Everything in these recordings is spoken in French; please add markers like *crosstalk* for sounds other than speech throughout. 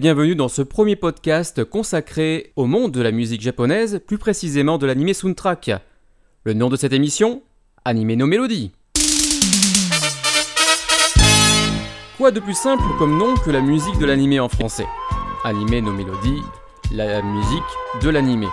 Bienvenue dans ce premier podcast consacré au monde de la musique japonaise, plus précisément de l'anime soundtrack. Le nom de cette émission Anime nos mélodies. Quoi de plus simple comme nom que la musique de l'anime en français? Anime nos mélodies, la musique de l'anime.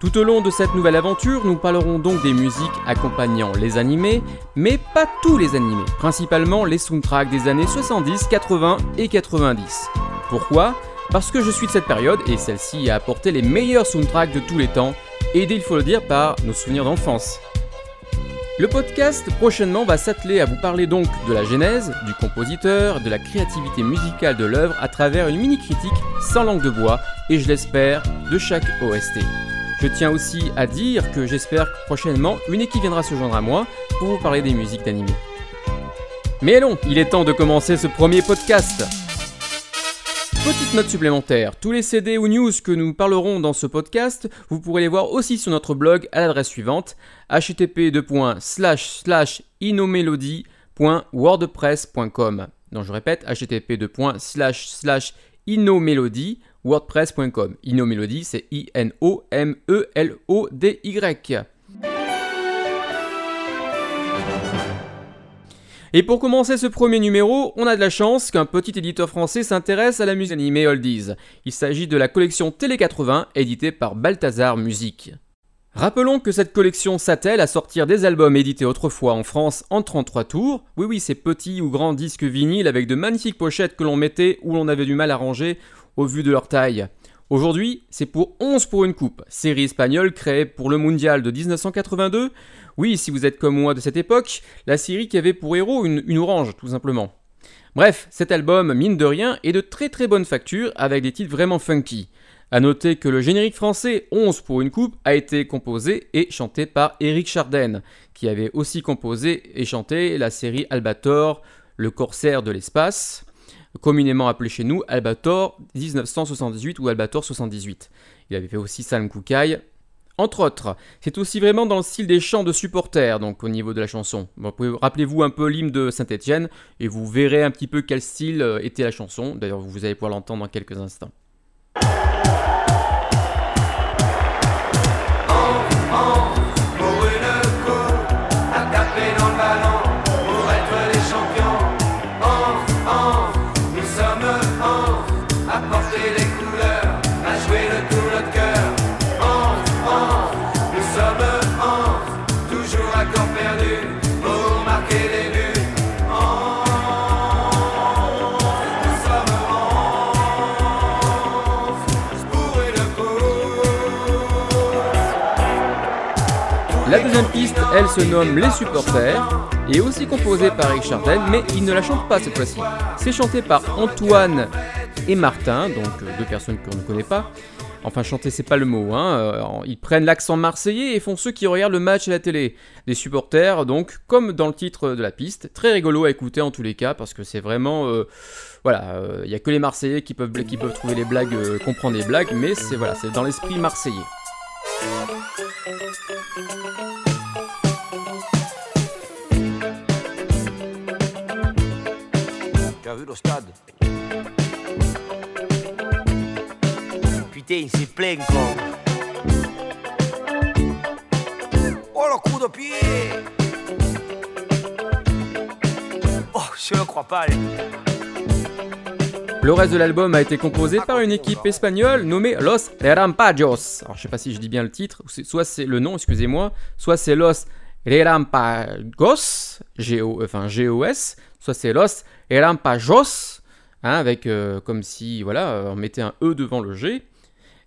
Tout au long de cette nouvelle aventure, nous parlerons donc des musiques accompagnant les animés, mais pas tous les animés, principalement les soundtracks des années 70, 80 et 90. Pourquoi? Parce que je suis de cette période et celle-ci a apporté les meilleurs soundtracks de tous les temps, aidés il faut le dire par nos souvenirs d'enfance. Le podcast prochainement va s'atteler à vous parler donc de la genèse, du compositeur, de la créativité musicale de l'œuvre à travers une mini-critique sans langue de bois et je l'espère de chaque OST. Je tiens aussi à dire que j'espère que prochainement une équipe viendra se joindre à moi pour vous parler des musiques d'animé. Mais allons, il est temps de commencer ce premier podcast. Petite note supplémentaire, tous les CD ou news que nous parlerons dans ce podcast, vous pourrez les voir aussi sur notre blog à l'adresse suivante http inomelody.wordpress.com. Donc je répète http inomelody.wordpress.com. Inomelody c'est I N O M E L O D Y. Et pour commencer ce premier numéro, on a de la chance qu'un petit éditeur français s'intéresse à la musique animée oldies. Il s'agit de la collection Télé 80 éditée par Balthazar Musique. Rappelons que cette collection s'attelle à sortir des albums édités autrefois en France en 33 tours. Oui oui, ces petits ou grands disques vinyles avec de magnifiques pochettes que l'on mettait ou l'on avait du mal à ranger au vu de leur taille. Aujourd'hui, c'est pour 11 pour une coupe, série espagnole créée pour le mondial de 1982. Oui, si vous êtes comme moi de cette époque, la série qui avait pour héros une, orange, tout simplement. Bref, cet album, mine de rien, est de très très bonne facture avec des titres vraiment funky. A noter que le générique français 11 pour une coupe a été composé et chanté par Eric Charden, qui avait aussi composé et chanté la série Albator, le corsaire de l'espace, communément appelé chez nous Albator 1978 ou Albator 78. Il avait fait aussi Sam Kukai, entre autres. C'est aussi vraiment dans le style des chants de supporters, donc au niveau de la chanson. Rappelez-vous un peu l'hymne de Saint-Étienne et vous verrez un petit peu quel style euh, était la chanson. D'ailleurs, vous allez pouvoir l'entendre dans quelques instants. La deuxième piste, elle se nomme Les Supporters, et aussi composée par Eric Chardin, mais il ne la chante pas cette fois-ci. C'est chanté par Antoine et Martin, donc euh, deux personnes qu'on ne connaît pas. Enfin, chanter, c'est pas le mot. Hein. Euh, ils prennent l'accent marseillais et font ceux qui regardent le match à la télé. Des supporters, donc, comme dans le titre de la piste. Très rigolo à écouter en tous les cas, parce que c'est vraiment. Euh, voilà, il n'y a que les Marseillais qui peuvent, qui peuvent trouver les blagues, comprendre les blagues, mais c'est voilà, c'est dans l'esprit marseillais. Vu le stade Putain, plein quoi. Oh le coup de pied Oh, je ne crois pas. Le reste de l'album a été composé par une équipe espagnole nommée Los Rampajos. Alors je sais pas si je dis bien le titre, soit c'est le nom, excusez-moi, soit c'est Los Rampagos, G -O, enfin G-O-S, soit c'est Los Rampajos, hein, avec euh, comme si voilà, on mettait un E devant le G.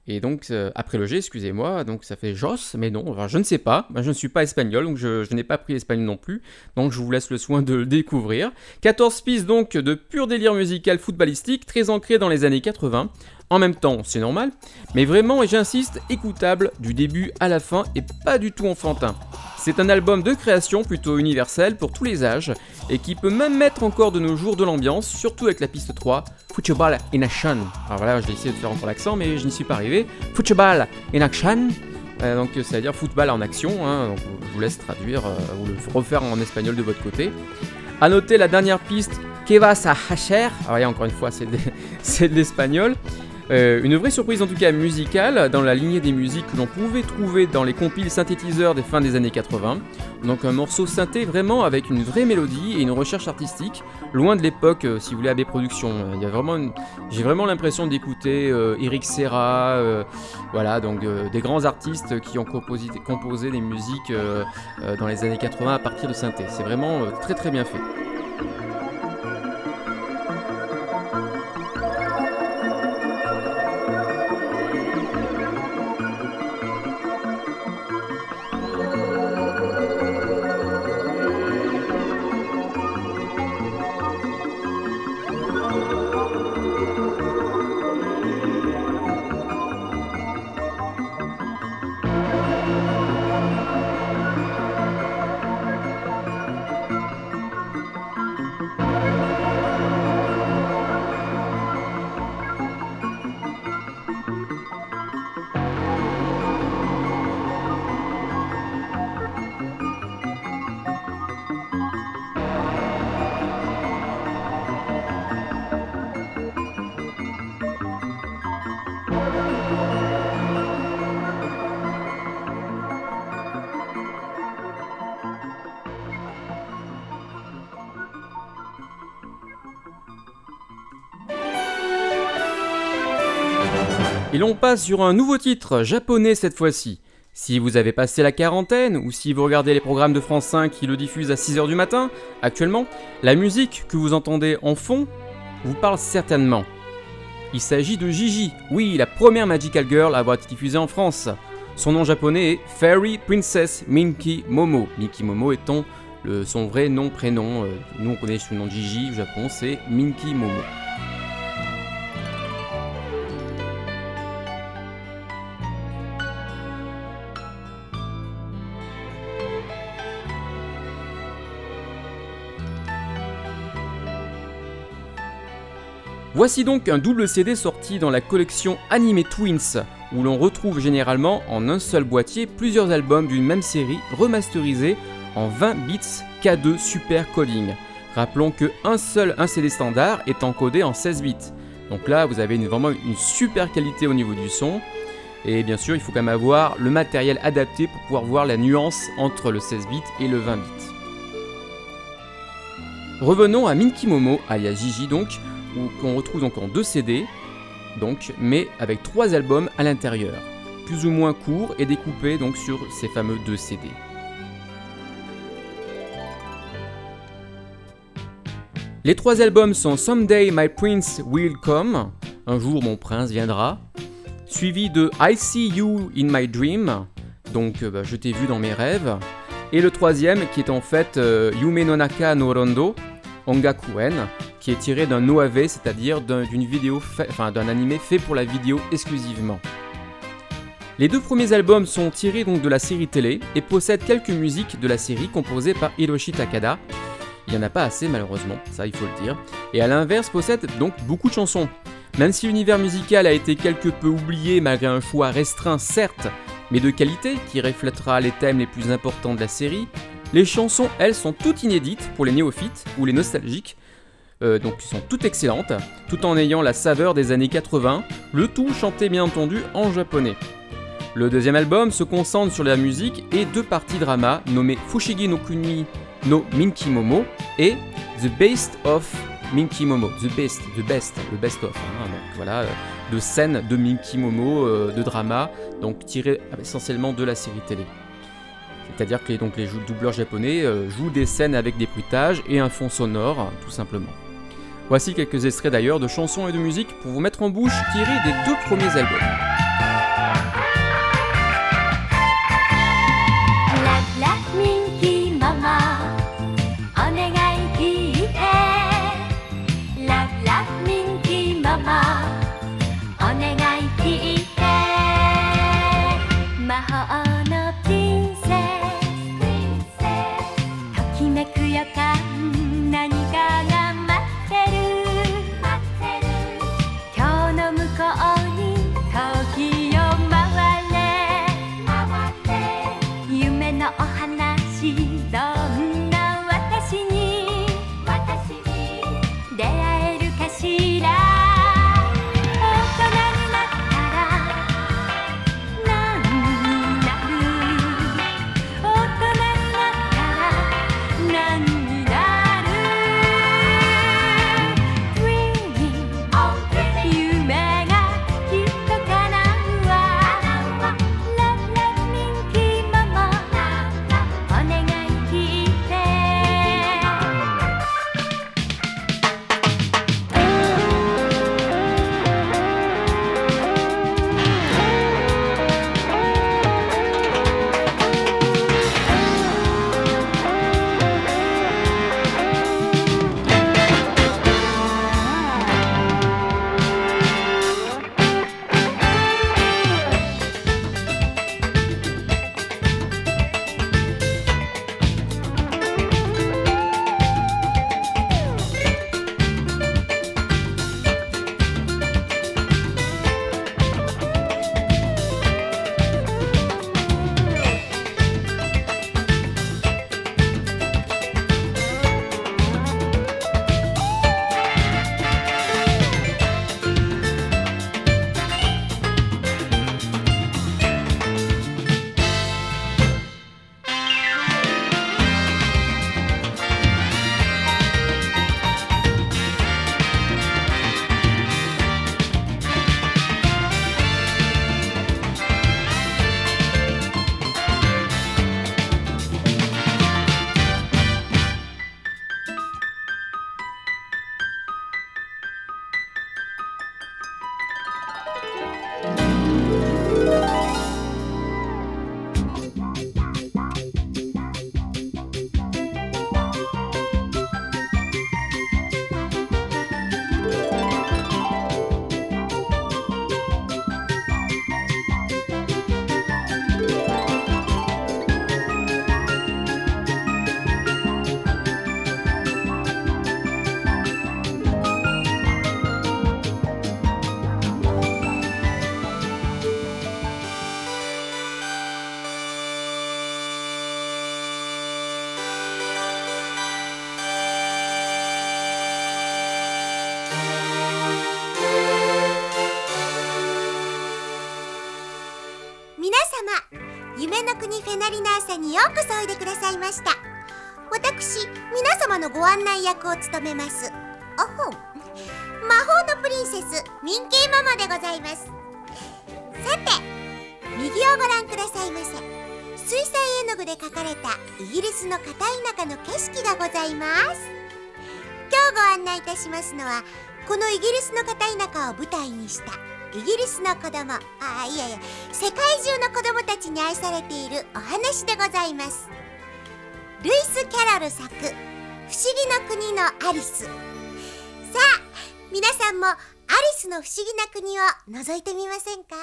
Et donc, euh, après le G, excusez-moi, donc ça fait Jos, mais non, je ne sais pas, je ne suis pas espagnol, donc je, n'ai pas pris l'espagnol non plus, donc je vous laisse le soin de le découvrir. 14 pistes donc de pur délire musical footballistique, très ancré dans les années 80. En même temps, c'est normal, mais vraiment, et j'insiste, écoutable du début à la fin et pas du tout enfantin. C'est un album de création plutôt universel pour tous les âges et qui peut même mettre encore de nos jours de l'ambiance, surtout avec la piste 3, Football in Action. Alors voilà, j'ai essayé de faire encore l'accent, mais je n'y suis pas arrivé. Football in Action. Euh, donc ça veut dire football en action, hein. donc, je vous laisse traduire euh, ou le refaire en espagnol de votre côté. A noter la dernière piste Que vas a hacer? Alors, voyez, encore une fois, c'est de *laughs* l'espagnol. Euh, une vraie surprise en tout cas musicale dans la lignée des musiques que l'on pouvait trouver dans les compiles synthétiseurs des fins des années 80. Donc un morceau synthé vraiment avec une vraie mélodie et une recherche artistique, loin de l'époque euh, si vous voulez AB Productions. Euh, j'ai vraiment l'impression d'écouter Eric Serra, voilà donc des grands artistes qui ont composé, composé des musiques dans les années 80 à partir de synthé. C'est vraiment très très bien fait. L'on passe sur un nouveau titre, japonais cette fois-ci. Si vous avez passé la quarantaine, ou si vous regardez les programmes de France 5 qui le diffusent à 6h du matin, actuellement, la musique que vous entendez en fond vous parle certainement. Il s'agit de Gigi, oui, la première Magical Girl à avoir été diffusée en France. Son nom japonais est Fairy Princess Minky Momo, Minky Momo étant son vrai nom prénom. euh, nous on connaît le nom de Gigi, au Japon c'est Minky Momo. Voici donc un double CD sorti dans la collection Anime Twins, où l'on retrouve généralement en un seul boîtier plusieurs albums d'une même série remasterisés en 20 bits K2 Super Coding. Rappelons que un seul un CD standard est encodé en 16 bits. Donc là, vous avez vraiment une super qualité au niveau du son. Et bien sûr, il faut quand même avoir le matériel adapté pour pouvoir voir la nuance entre le 16 bits et le 20 bits. Revenons à Minky Momo, alias Gigi donc, qu'on retrouve donc en deux CD, donc, mais avec trois albums à l'intérieur, plus ou moins courts et découpés donc sur ces fameux deux CD. Les trois albums sont Someday My Prince Will Come, un jour mon prince viendra, suivi de I See You in My Dream, donc euh, bah, je t'ai vu dans mes rêves, et le troisième qui est en fait euh, Yume no Naka no Rondo, Ongakuen, qui est tiré d'un OAV, c'est-à-dire d'un- animé fait pour la vidéo exclusivement. Les deux premiers albums sont tirés donc de la série télé et possèdent quelques musiques de la série composées par Hiroshi Takada. Il n'y en a pas assez malheureusement, ça il faut le dire. Et à l'inverse possède donc beaucoup de chansons. Même si l'univers musical a été quelque peu oublié malgré un choix restreint certes, mais de qualité qui reflètera les thèmes les plus importants de la série, les chansons elles sont toutes inédites pour les néophytes ou les nostalgiques, euh, donc qui sont toutes excellentes, tout en ayant la saveur des années 80, le tout chanté bien entendu en japonais. Le deuxième album se concentre sur la musique et deux parties drama nommées Fushigi no Kuni no Minky Momo et The Best of Minky Momo, The Best, The Best, le Best of, hein, donc voilà, euh, de scènes de Minky Momo, euh, de drama, donc tirées essentiellement de la série télé. C'est-à-dire que les, donc, les doubleurs japonais jouent des scènes avec des bruitages et un fond sonore, tout simplement. Voici quelques extraits d'ailleurs de chansons et de musique pour vous mettre en bouche tirés des deux premiers albums. 影の国フェナリナーサにようこそおいでくださいました。私皆様のご案内役を務めます。おほん。魔法のプリンセスミンキーママでございます。さて右をご覧くださいませ。水彩絵の具で描かれたイギリスの片田舎の景色がございます。今日ご案内いたしますのはこのイギリスの片田舎を舞台にしたイギリスの子供。あいやいや世界中の子供たちに愛されているお話でございます。ルイス・キャロル作「不思議の国のアリス」さあ皆さんもアリスの不思議な国を覗いてみませんか？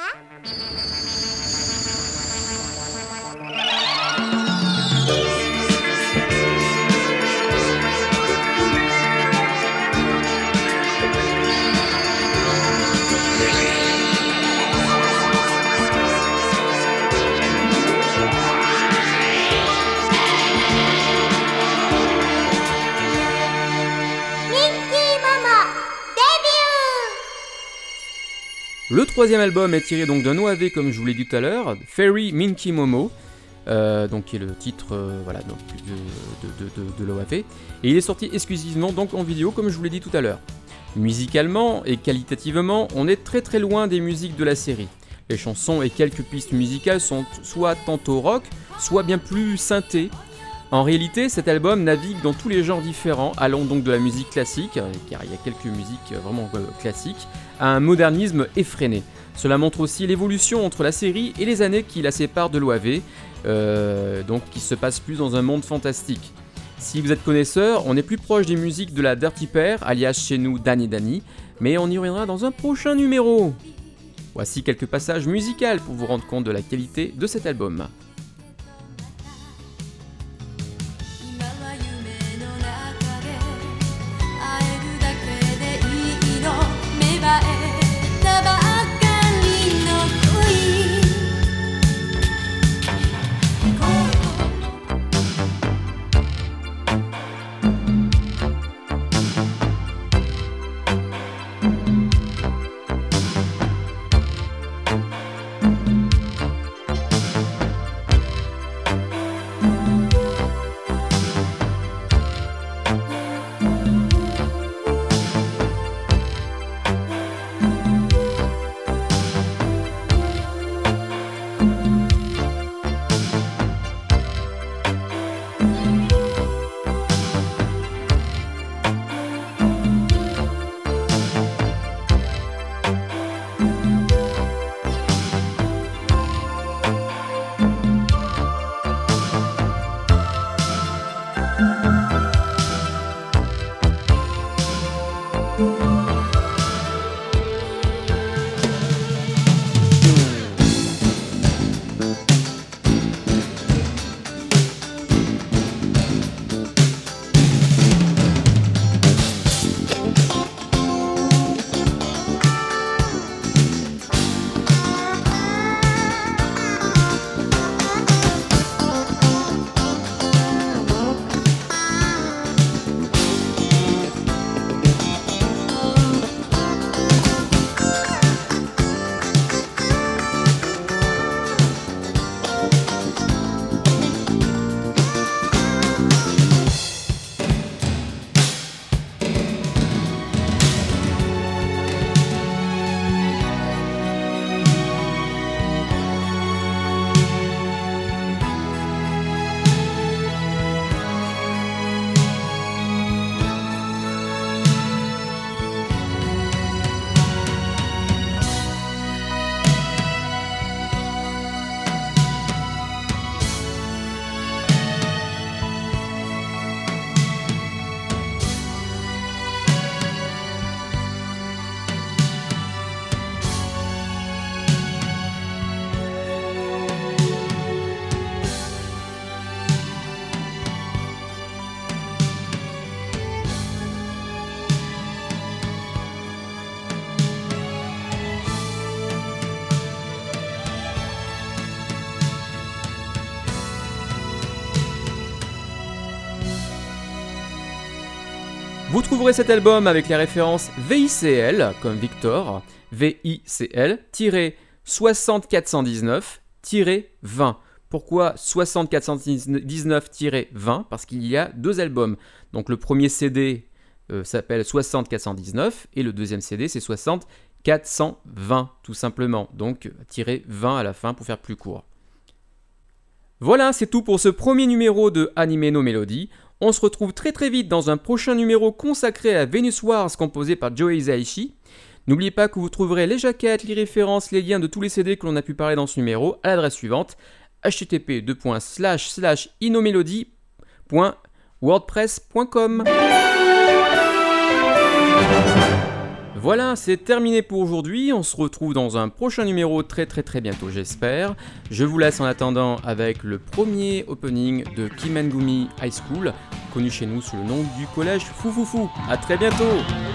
Le troisième album est tiré donc d'un OAV comme je vous l'ai dit tout à l'heure, Fairy Minky Momo, euh, qui est le titre euh, voilà, donc, de- de l'OAV, et il est sorti exclusivement donc en vidéo comme je vous l'ai dit tout à l'heure. Musicalement et qualitativement, on est très très loin des musiques de la série. Les chansons et quelques pistes musicales sont soit tantôt rock, soit bien plus synthé. En réalité, cet album navigue dans tous les genres différents, allant donc de la musique classique, euh, car il y a quelques musiques euh, vraiment euh, classiques, à un modernisme effréné. Cela montre aussi l'évolution entre la série et les années qui la séparent de l'OAV, donc qui se passe plus dans un monde fantastique. Si vous êtes connaisseur, on est plus proche des musiques de la Dirty Pair, alias chez nous Danny Danny, mais on y reviendra dans un prochain numéro. Voici quelques passages musicaux pour vous rendre compte de la qualité de cet album. Trouverez cet album avec les références VICL, comme Victor, VICL, 6419, 20, Pourquoi 6419-20 Parce qu'il y a deux albums. Donc le premier CD euh, s'appelle 6419 et le deuxième CD c'est 6420 tout simplement. Donc tiré 20 à la fin pour faire plus court. Voilà, c'est tout pour ce premier numéro de Anime no Melody. On se retrouve très très vite dans un prochain numéro consacré à Venus Wars composé par Joe Hisaishi. N'oubliez pas que vous trouverez les jaquettes, les références, les liens de tous les CD que l'on a pu parler dans ce numéro à l'adresse suivante http inomelody.wordpress.com. Voilà, c'est terminé pour aujourd'hui. On se retrouve dans un prochain numéro très très très bientôt, j'espère. Je vous laisse en attendant avec le premier opening de Kimengumi High School, connu chez nous sous le nom du collège Foufoufou. A très bientôt!